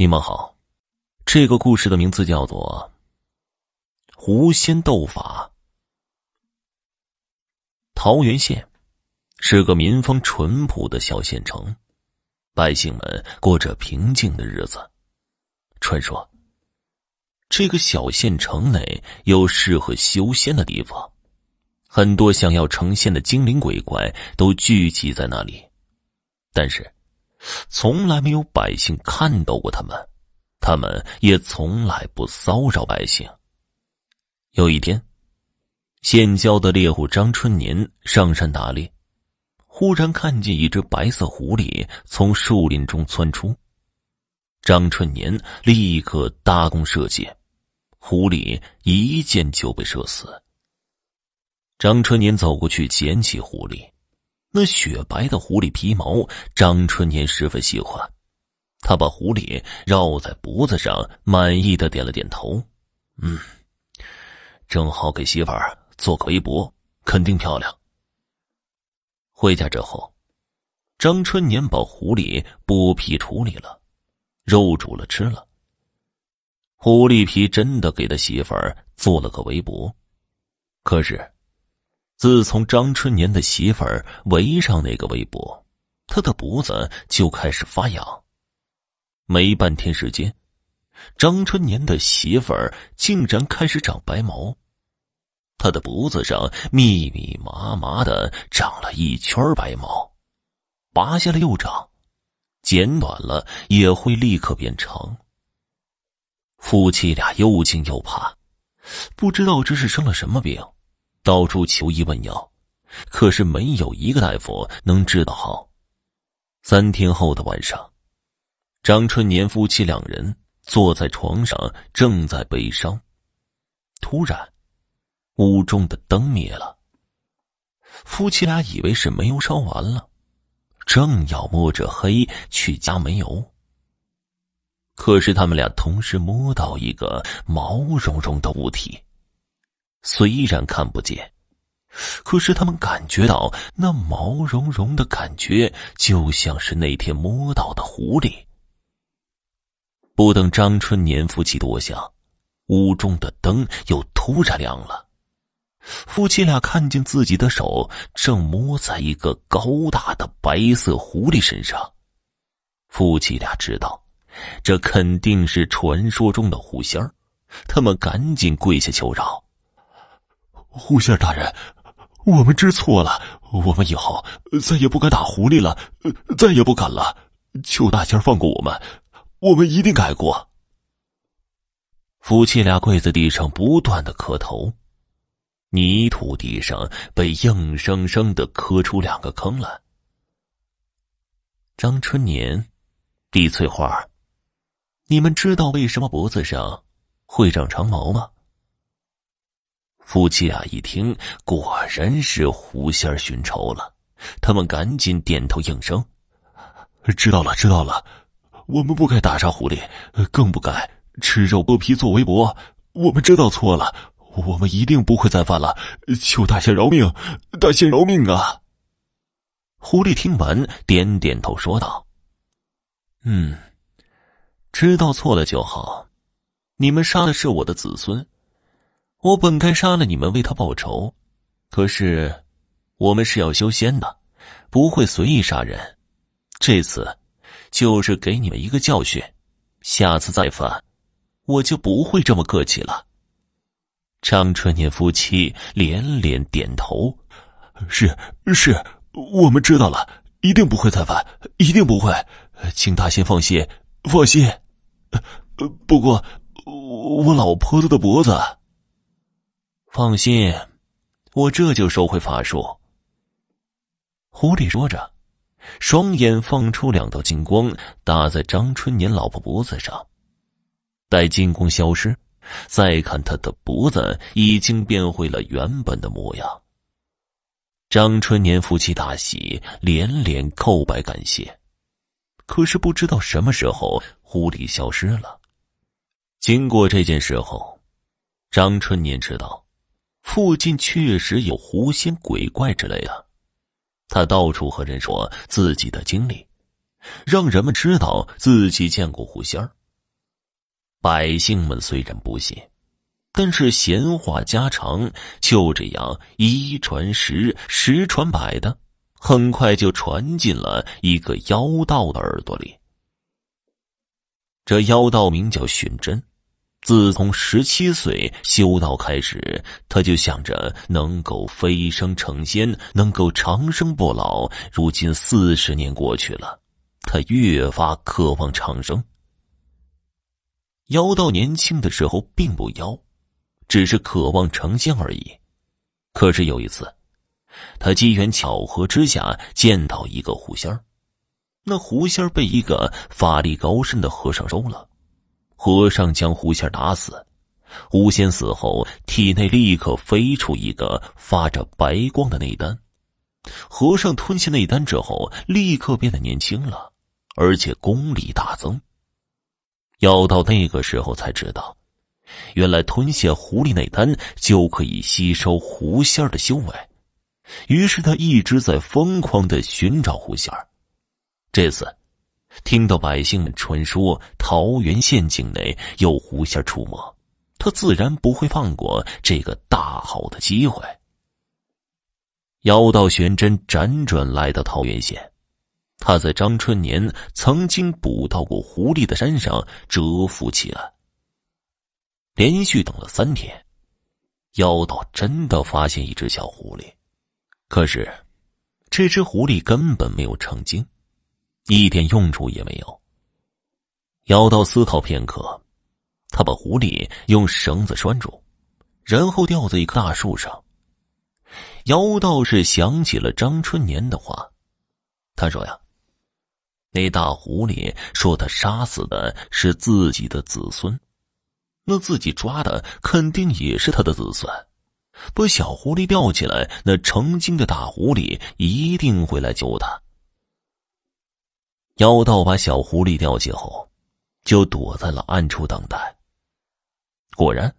你们好，这个故事的名字叫做《狐仙斗法》。桃源县是个民风淳朴的小县城，百姓们过着平静的日子。传说，这个小县城内有适合修仙的地方，很多想要成仙的精灵鬼怪都聚集在那里，但是。从来没有百姓看到过他们，他们也从来不骚扰百姓。有一天，县郊的猎户张春年上山打猎，忽然看见一只白色狐狸从树林中窜出，张春年立刻搭弓射箭，狐狸一箭就被射死。张春年走过去捡起狐狸。那雪白的狐狸皮毛，张春年十分喜欢。他把狐狸绕在脖子上，满意的点了点头：“嗯，正好给媳妇儿做个围脖，肯定漂亮。”回家之后，张春年把狐狸剥皮处理了，肉煮了吃了。狐狸皮真的给他媳妇儿做了个围脖，可是。自从张春年的媳妇儿围上那个围脖，他的脖子就开始发痒。没半天时间，张春年的媳妇儿竟然开始长白毛，他的脖子上密密麻麻的长了一圈白毛，拔下来又长，剪短了也会立刻变长。夫妻俩又惊又怕，不知道这是生了什么病。到处求医问药，可是没有一个大夫能治得好。三天后的晚上，张春年夫妻两人坐在床上，正在悲伤。突然，屋中的灯灭了。夫妻俩以为是煤油烧完了，正要摸着黑去加煤油，可是他们俩同时摸到一个毛茸茸的物体。虽然看不见，可是他们感觉到那毛茸茸的感觉，就像是那天摸到的狐狸。不等张春年夫妻多想，屋中的灯又突然亮了。夫妻俩看见自己的手正摸在一个高大的白色狐狸身上，夫妻俩知道，这肯定是传说中的狐仙儿，他们赶紧跪下求饶。狐仙大人，我们知错了，我们以后再也不敢打狐狸了，再也不敢了。求大仙放过我们，我们一定改过。夫妻俩跪在地上，不断的磕头，泥土地上被硬生生的磕出两个坑来。张春年，李翠花，你们知道为什么脖子上会长长毛吗？夫妻俩一听，果然是狐仙寻仇了。他们赶紧点头应声：“知道了，知道了。我们不该打杀狐狸，更不该吃肉剥皮做围脖。我们知道错了，我们一定不会再犯了。求大仙饶命，大仙饶命啊！”狐狸听完，点点头说道：“嗯，知道错了就好。你们杀的是我的子孙。”我本该杀了你们为他报仇，可是我们是要修仙的，不会随意杀人。这次就是给你们一个教训，下次再犯，我就不会这么客气了。张春年夫妻连连点头：“是是，我们知道了，一定不会再犯，一定不会，请大仙放心，放心。不过，我老婆子的脖子……”放心，我这就收回法术。狐狸说着，双眼放出两道金光，打在张春年老婆脖子上。待金光消失，再看他的脖子已经变回了原本的模样。张春年夫妻大喜，连连叩拜感谢。可是不知道什么时候，狐狸消失了。经过这件事后，张春年知道。附近确实有狐仙鬼怪之类的，他到处和人说自己的经历，让人们知道自己见过狐仙儿，百姓们虽然不信，但是闲话家常，就这样一传十，十传百的，很快就传进了一个妖道的耳朵里。这妖道名叫寻真，自从十七岁修道开始，他就想着能够飞升成仙，能够长生不老。如今四十年过去了，他越发渴望长生。妖道年轻的时候并不妖，只是渴望成仙而已。可是有一次，他机缘巧合之下见到一个狐仙儿，那狐仙儿被一个法力高深的和尚收了。和尚将狐仙打死，狐仙死后体内立刻飞出一个发着白光的内丹。和尚吞下内丹之后，立刻变得年轻了，而且功力大增。要到那个时候才知道，原来吞下狐狸内丹就可以吸收狐仙的修为。于是他一直在疯狂的寻找狐仙这次，听到百姓们传说桃源县境内有狐仙出没，他自然不会放过这个大好的机会。妖道玄真辗转来到桃源县。他在张春年曾经捕到过狐狸的山上蛰伏起来，连续等了三天，妖道真的发现一只小狐狸，可是这只狐狸根本没有成精，一点用处也没有。妖道思考片刻，他把狐狸用绳子拴住，然后吊在一棵大树上。妖道是想起了张春年的话，他说呀。那大狐狸说：“他杀死的是自己的子孙，那自己抓的肯定也是他的子孙。把小狐狸吊起来，那成精的大狐狸一定会来救他。”妖道把小狐狸吊起后，就躲在了暗处等待。果然，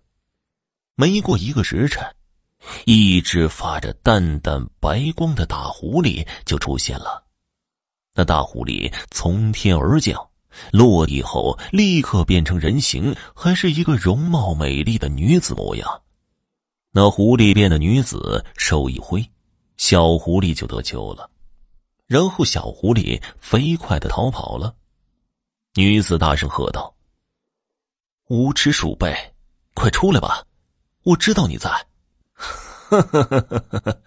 没过一个时辰，一只发着淡淡白光的大狐狸就出现了。那大狐狸从天而降，落地后立刻变成人形，还是一个容貌美丽的女子模样。那狐狸变的女子手一挥，小狐狸就得救了。然后小狐狸飞快的逃跑了。女子大声喝道：“无耻鼠辈，快出来吧！我知道你在。”哈哈哈哈哈！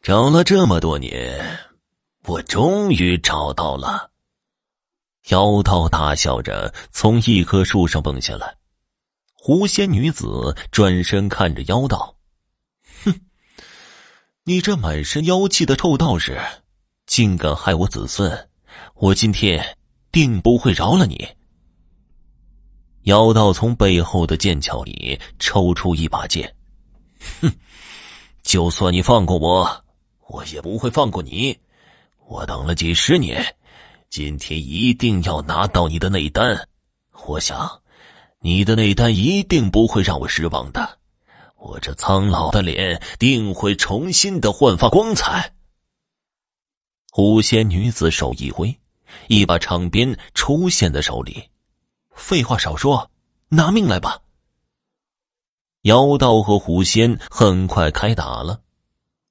找了这么多年。我终于找到了。妖道大笑着从一棵树上蹦下来，狐仙女子转身看着妖道：“哼，你这满身妖气的臭道士，竟敢害我子孙！我今天定不会饶了你。”妖道从背后的剑鞘里抽出一把剑，哼，就算你放过我，我也不会放过你。我等了几十年，今天一定要拿到你的内丹。我想，你的内丹一定不会让我失望的。我这苍老的脸定会重新的焕发光彩。狐仙女子手一挥，一把长鞭出现在手里。废话少说，拿命来吧！妖道和狐仙很快开打了。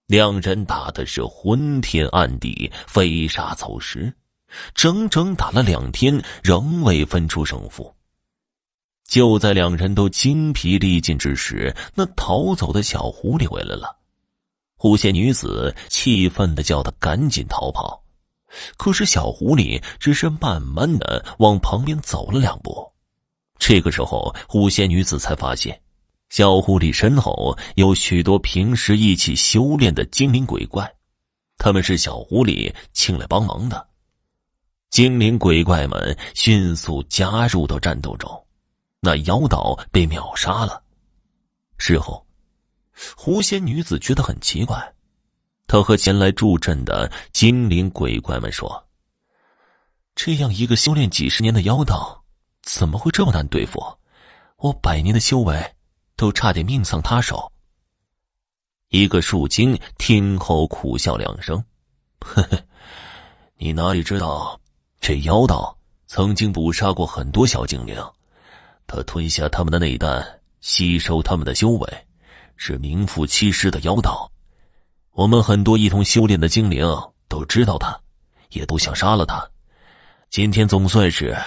两人打的是昏天暗地，飞沙走石，整整打了两天，仍未分出胜负。就在两人都精疲力尽之时，那逃走的小狐狸回来了。狐仙女子气愤的叫他赶紧逃跑，可是小狐狸只是慢慢的往旁边走了两步。这个时候，狐仙女子才发现。小狐狸身后有许多平时一起修炼的精灵鬼怪，他们是小狐狸请来帮忙的。精灵鬼怪们迅速加入到战斗中，那妖道被秒杀了。事后，狐仙女子觉得很奇怪，她和前来助阵的精灵鬼怪们说：“这样一个修炼几十年的妖道，怎么会这么难对付？我百年的修为……”都差点命丧他手。一个树精听后苦笑两声：“呵呵，你哪里知道，这妖道曾经捕杀过很多小精灵，他吞下他们的内丹，吸收他们的修为，是名副其实的妖道。我们很多一同修炼的精灵都知道他，也都想杀了他。今天总算是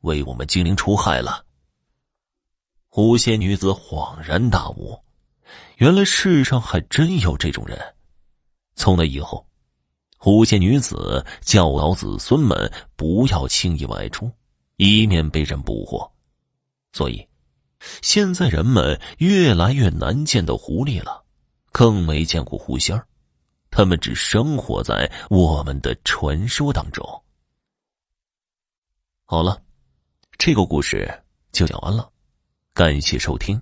为我们精灵除害了。狐仙女子恍然大悟，原来世上还真有这种人。从那以后，狐仙女子教导子孙们不要轻易外出，以免被人捕获。所以，现在人们越来越难见到狐狸了。更没见过狐仙儿，他们只生活在我们的传说当中。好了，这个故事就讲完了，感谢收听。